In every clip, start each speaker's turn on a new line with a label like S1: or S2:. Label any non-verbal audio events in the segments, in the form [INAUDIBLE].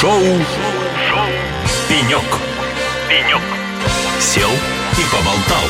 S1: Шоу, Шоу. «Пенек». «Пенек». Сел и поболтал.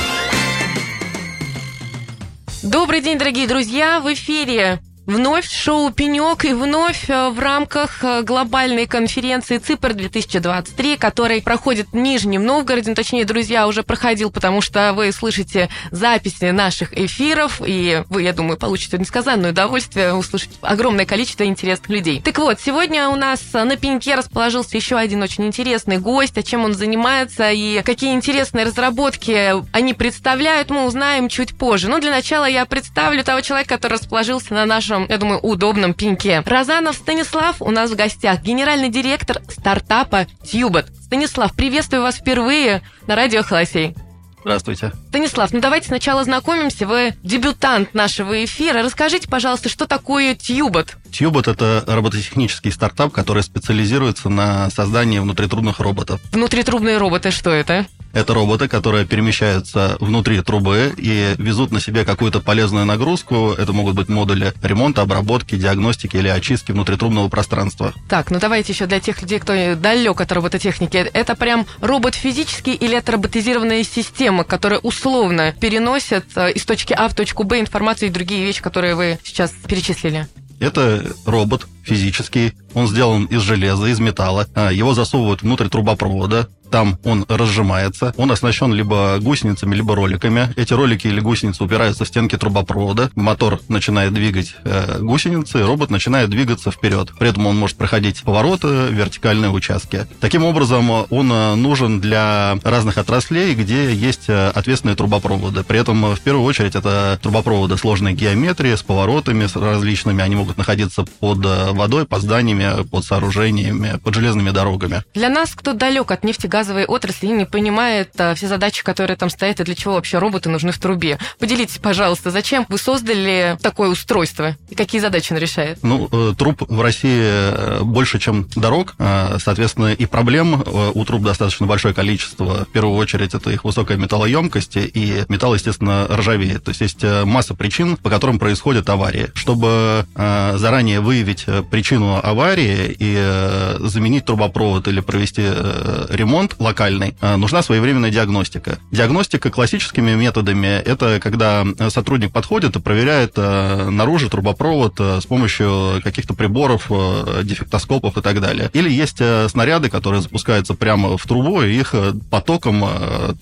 S2: Добрый день, дорогие друзья! В эфире Вновь шоу «Пенек» и вновь э, в рамках э, глобальной конференции ЦИПР-2023, который проходит в Нижнем Новгороде. Ну, точнее, друзья, уже проходил, потому что вы слышите записи наших эфиров, и вы, я думаю, получите несказанное удовольствие услышать огромное количество интересных людей. Так вот, сегодня у нас на «Пеньке» расположился еще один очень интересный гость, о чем он занимается и какие интересные разработки они представляют, мы узнаем чуть позже. Но для начала я представлю того человека, который расположился на нашем нашем, я думаю, удобном пеньке. Разанов Станислав у нас в гостях, генеральный директор стартапа Тьюбот. Станислав, приветствую вас впервые на радио Холосей.
S3: Здравствуйте.
S2: Станислав, ну давайте сначала знакомимся. Вы дебютант нашего эфира. Расскажите, пожалуйста, что такое Тьюбот?
S3: Тьюбот – это робототехнический стартап, который специализируется на создании внутритрубных роботов.
S2: Внутритрубные роботы что это?
S3: Это роботы, которые перемещаются внутри трубы и везут на себе какую-то полезную нагрузку. Это могут быть модули ремонта, обработки, диагностики или очистки внутритрубного пространства.
S2: Так, ну давайте еще для тех людей, кто далек от робототехники. Это прям робот физический или это роботизированная система, которая условно переносит э, из точки А в точку Б информацию и другие вещи, которые вы сейчас перечислили?
S3: Это робот физический, он сделан из железа, из металла. А, его засовывают внутрь трубопровода, там он разжимается, он оснащен либо гусеницами, либо роликами. Эти ролики или гусеницы упираются в стенки трубопровода, мотор начинает двигать э, гусеницы, робот начинает двигаться вперед. При этом он может проходить повороты, вертикальные участки. Таким образом, он э, нужен для разных отраслей, где есть э, ответственные трубопроводы. При этом, в первую очередь, это трубопроводы сложной геометрии, с поворотами с различными. Они могут находиться под э, водой, под зданиями, под сооружениями, под железными дорогами.
S2: Для нас, кто далек от нефтегазовой отрасли и не понимает а, все задачи, которые там стоят, и для чего вообще роботы нужны в трубе, поделитесь, пожалуйста, зачем вы создали такое устройство и какие задачи оно решает?
S3: Ну, э, труб в России э, больше, чем дорог, э, соответственно, и проблем у труб достаточно большое количество. В первую очередь, это их высокая металлоемкость, и металл, естественно, ржавеет. То есть есть масса причин, по которым происходят аварии. Чтобы заранее выявить причину аварии и заменить трубопровод или провести ремонт локальный, нужна своевременная диагностика. Диагностика классическими методами – это когда сотрудник подходит и проверяет наружу трубопровод с помощью каких-то приборов, дефектоскопов и так далее. Или есть снаряды, которые запускаются прямо в трубу, и их потоком,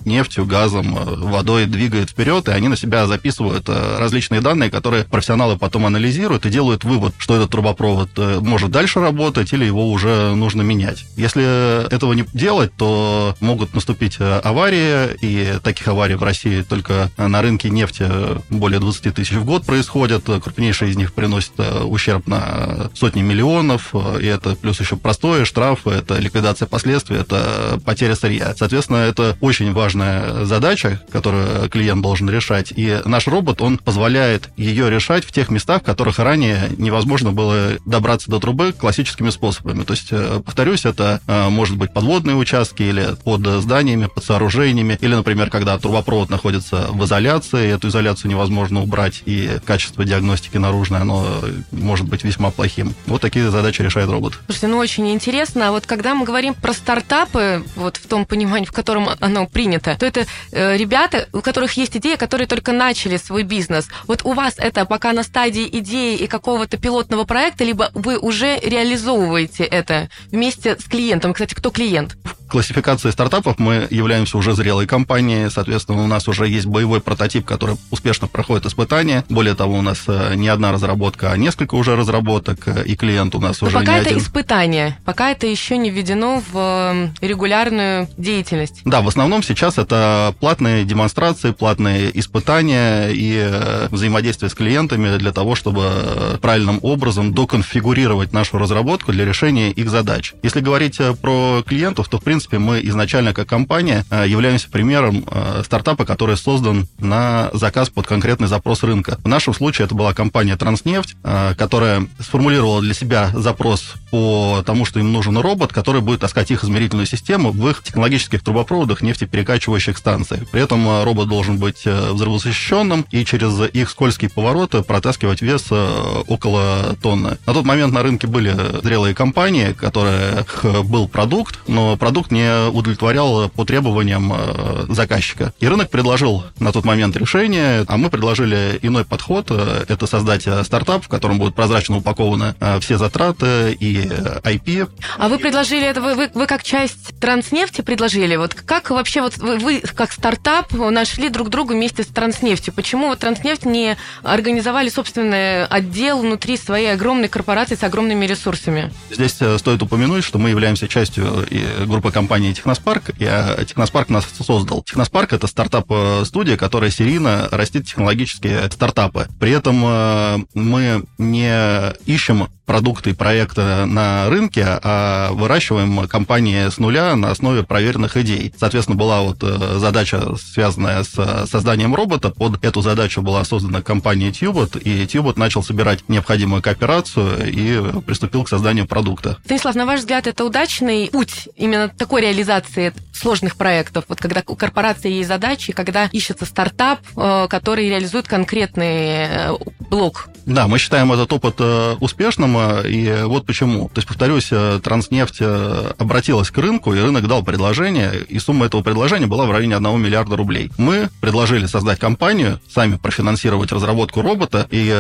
S3: нефтью, газом, водой двигают вперед, и они на себя записывают различные данные, которые профессионалы потом анализируют и делают вывод, что этот трубопровод может дальше работать или его уже нужно менять. Если этого не делать, то могут наступить аварии, и таких аварий в России только на рынке нефти более 20 тысяч в год происходят. Крупнейшие из них приносят ущерб на сотни миллионов, и это плюс еще простое, штрафы, это ликвидация последствий, это потеря сырья. Соответственно, это очень важная задача, которую клиент должен решать, и наш робот, он позволяет ее решать в тех местах, в которых ранее невозможно было добраться до трубы классическими способами. То есть, э, повторюсь, это э, может быть подводные участки или под зданиями, под сооружениями, или, например, когда трубопровод находится в изоляции, эту изоляцию невозможно убрать, и качество диагностики наружной, оно может быть весьма плохим. Вот такие задачи решает робот.
S2: Слушайте, ну очень интересно. А вот когда мы говорим про стартапы, вот в том понимании, в котором оно принято, то это э, ребята, у которых есть идея, которые только начали свой бизнес. Вот у вас это пока на стадии идеи и какого-то пилотного проекта, либо вы уже реализовываете это вместе с клиентом? Кстати, кто клиент?
S3: Классификации стартапов мы являемся уже зрелой компанией, соответственно, у нас уже есть боевой прототип, который успешно проходит испытания. Более того, у нас э, не одна разработка, а несколько уже разработок, э, и клиент у нас Но уже
S2: пока
S3: не
S2: это
S3: один.
S2: испытание, пока это еще не введено в регулярную деятельность.
S3: Да, в основном сейчас это платные демонстрации, платные испытания и э, взаимодействие с клиентами для того, чтобы правильным образом доконфигурировать нашу разработку для решения их задач. Если говорить про клиентов, то, в принципе, принципе, мы изначально как компания являемся примером стартапа, который создан на заказ под конкретный запрос рынка. В нашем случае это была компания «Транснефть», которая сформулировала для себя запрос по тому, что им нужен робот, который будет таскать их измерительную систему в их технологических трубопроводах нефтеперекачивающих станций. При этом робот должен быть взрывозащищенным и через их скользкие повороты протаскивать вес около тонны. На тот момент на рынке были зрелые компании, которые [LAUGHS] был продукт, но продукт не удовлетворял по требованиям э, заказчика. И рынок предложил на тот момент решение, а мы предложили иной подход. Это создать стартап, в котором будут прозрачно упакованы э, все затраты и IP.
S2: А вы предложили это, вы, вы, вы как часть транснефти предложили? Вот как вообще вот вы, вы как стартап нашли друг друга вместе с транснефтью? Почему вот транснефть не организовали собственный отдел внутри своей огромной корпорации с огромными ресурсами?
S3: Здесь э, стоит упомянуть, что мы являемся частью группы компании Техноспарк, а, Техноспарк нас создал. Техноспарк – это стартап-студия, которая серийно растит технологические стартапы. При этом э, мы не ищем продукты и проекты на рынке, а выращиваем компании с нуля на основе проверенных идей. Соответственно, была вот э, задача, связанная с созданием робота. Под эту задачу была создана компания Tubot, и Tubot начал собирать необходимую кооперацию и приступил к созданию продукта.
S2: Станислав, на ваш взгляд, это удачный путь именно такой реализации сложных проектов? Вот когда у корпорации есть задачи, когда ищется стартап, э, который реализует конкретный э, блок
S3: да, мы считаем этот опыт э, успешным, и вот почему. То есть, повторюсь, Транснефть обратилась к рынку, и рынок дал предложение, и сумма этого предложения была в районе 1 миллиарда рублей. Мы предложили создать компанию, сами профинансировать разработку робота, и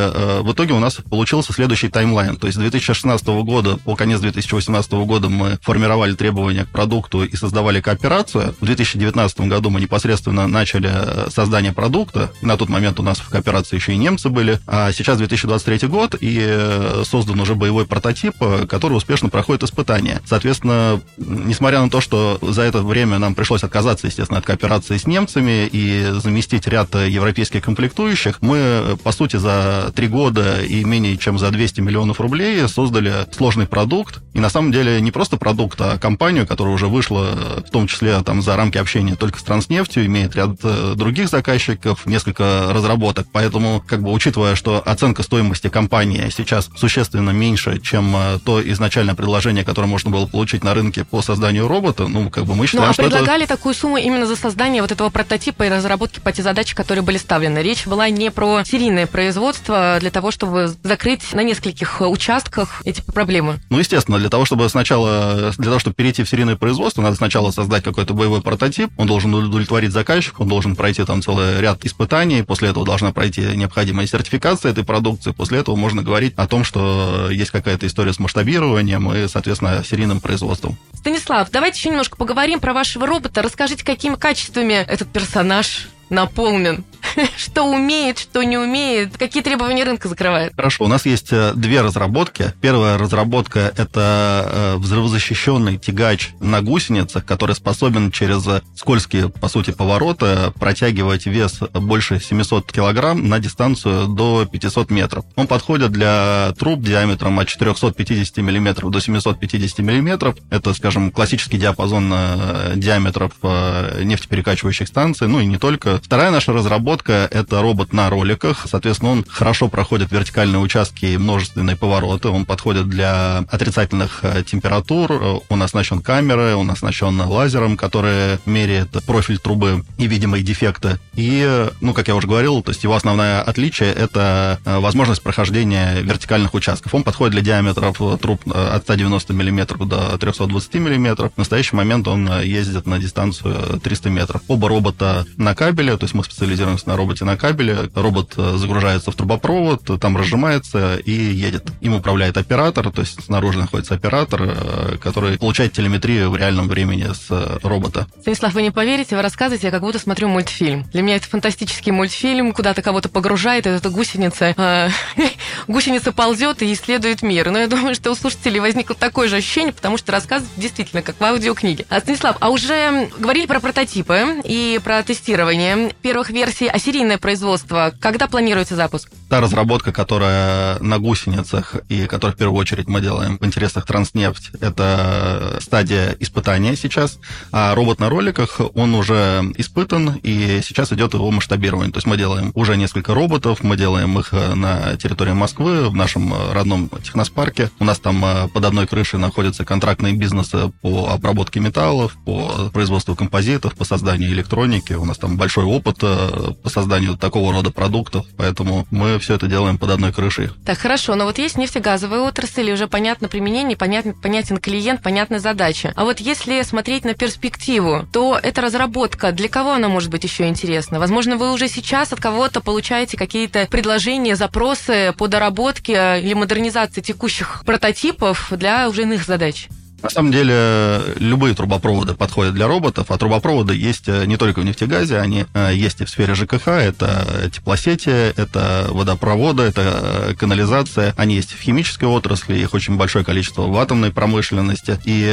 S3: в итоге у нас получился следующий таймлайн. То есть с 2016 года по конец 2018 года мы формировали требования к продукту и создавали кооперацию. В 2019 году мы непосредственно начали создание продукта, на тот момент у нас в кооперации еще и немцы были, а сейчас 2000 2023 год, и э, создан уже боевой прототип, э, который успешно проходит испытания. Соответственно, несмотря на то, что за это время нам пришлось отказаться, естественно, от кооперации с немцами и заместить ряд европейских комплектующих, мы, по сути, за три года и менее чем за 200 миллионов рублей создали сложный продукт. И на самом деле не просто продукт, а компанию, которая уже вышла, в том числе там за рамки общения только с Транснефтью, имеет ряд э, других заказчиков, несколько разработок. Поэтому, как бы учитывая, что оценка стоимости компании сейчас существенно меньше, чем э, то изначальное предложение, которое можно было получить на рынке по созданию робота, ну, как бы мы считаем,
S2: ну, а
S3: что
S2: предлагали
S3: это...
S2: такую сумму именно за создание вот этого прототипа и разработки по те задачи, которые были ставлены. Речь была не про серийное производство для того, чтобы закрыть на нескольких участках эти проблемы.
S3: Ну, естественно, для того, чтобы сначала, для того, чтобы перейти в серийное производство, надо сначала создать какой-то боевой прототип, он должен удовлетворить заказчика, он должен пройти там целый ряд испытаний, после этого должна пройти необходимая сертификация этой продукции. После этого можно говорить о том, что есть какая-то история с масштабированием и, соответственно, серийным производством.
S2: Станислав, давайте еще немножко поговорим про вашего робота. Расскажите, какими качествами этот персонаж наполнен? [LAUGHS] что умеет, что не умеет, какие требования рынка закрывает?
S3: Хорошо, у нас есть э, две разработки. Первая разработка – это э, взрывозащищенный тягач на гусеницах, который способен через скользкие, по сути, повороты протягивать вес больше 700 килограмм на дистанцию до 500 метров. Он подходит для труб диаметром от 450 миллиметров до 750 миллиметров. Это, скажем, классический диапазон э, диаметров нефтеперекачивающих станций, ну и не только. Вторая наша разработка Лодка – это робот на роликах. Соответственно, он хорошо проходит вертикальные участки и множественные повороты. Он подходит для отрицательных э, температур. Он оснащен камерой, он оснащен лазером, который меряет профиль трубы и видимые дефекты. И, ну, как я уже говорил, то есть его основное отличие – это э, возможность прохождения вертикальных участков. Он подходит для диаметров труб э, от 190 мм до 320 мм. В настоящий момент он ездит на дистанцию 300 метров. Оба робота на кабеле, то есть мы специализируемся на на роботе на кабеле. Робот э, загружается в трубопровод, там разжимается и едет. Им управляет оператор, то есть снаружи находится оператор, э, который получает телеметрию в реальном времени с э, робота.
S2: Станислав, вы не поверите, вы рассказываете, я как будто смотрю мультфильм. Для меня это фантастический мультфильм, куда-то кого-то погружает, эта гусеница, [LAUGHS] гусеница ползет и исследует мир. Но я думаю, что у слушателей возникло такое же ощущение, потому что рассказ действительно как в аудиокниге. А, Станислав, а уже говорили про прототипы и про тестирование первых версий запустите, а серийное производство, когда планируется запуск?
S3: Та разработка, которая на гусеницах и которую в первую очередь мы делаем в интересах Транснефть, это стадия испытания сейчас. А робот на роликах, он уже испытан, и сейчас идет его масштабирование. То есть мы делаем уже несколько роботов, мы делаем их на территории Москвы, в нашем родном техноспарке. У нас там э, под одной крышей находятся контрактные бизнесы по обработке металлов, по производству композитов, по созданию электроники. У нас там большой опыт э, по созданию такого рода продуктов, поэтому мы все это делаем под одной крышей.
S2: Так, хорошо, но вот есть нефтегазовая отрасль, и уже понятно применение, понятен, понятен клиент, понятна задача. А вот если смотреть на перспективу, то эта разработка, для кого она может быть еще интересна? Возможно, вы уже сейчас от кого-то получаете какие-то предложения, запросы по доработке или модернизации текущих прототипов для уже иных задач?
S3: На самом деле, любые трубопроводы подходят для роботов, а трубопроводы есть э, не только в нефтегазе, они э, есть и в сфере ЖКХ, это теплосети, это водопроводы, это э, канализация, они есть в химической отрасли, их очень большое количество в атомной промышленности. И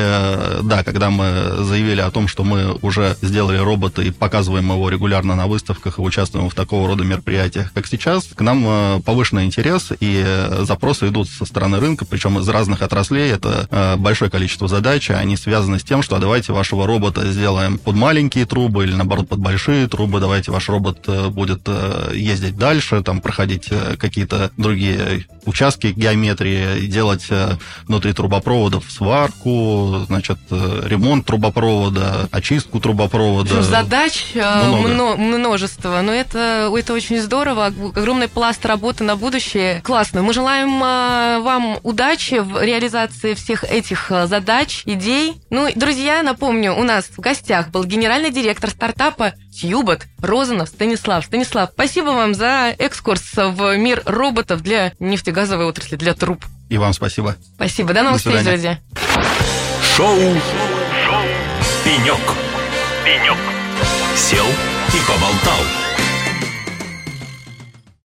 S3: да, когда мы заявили о том, что мы уже сделали робота и показываем его регулярно на выставках и участвуем в такого рода мероприятиях, как сейчас, к нам повышенный интерес и запросы идут со стороны рынка, причем из разных отраслей, это большое количество количество задач, они связаны с тем, что а давайте вашего робота сделаем под маленькие трубы или, наоборот, под большие трубы, давайте ваш робот э, будет э, ездить дальше, там, проходить э, какие-то другие участки геометрии, делать внутри трубопроводов сварку, значит, ремонт трубопровода, очистку трубопровода.
S2: Задач много. множество, но это, это очень здорово, огромный пласт работы на будущее. Классно. Мы желаем вам удачи в реализации всех этих задач идей. Ну, друзья, напомню, у нас в гостях был генеральный директор стартапа Тьюбот Розанов Станислав. Станислав, спасибо вам за экскурс в мир роботов для нефтегазовой отрасли, для труб.
S3: И вам спасибо.
S2: Спасибо. До новых встреч, друзья.
S1: Шоу. Шоу. Пенек. Пенек. Сел и поболтал.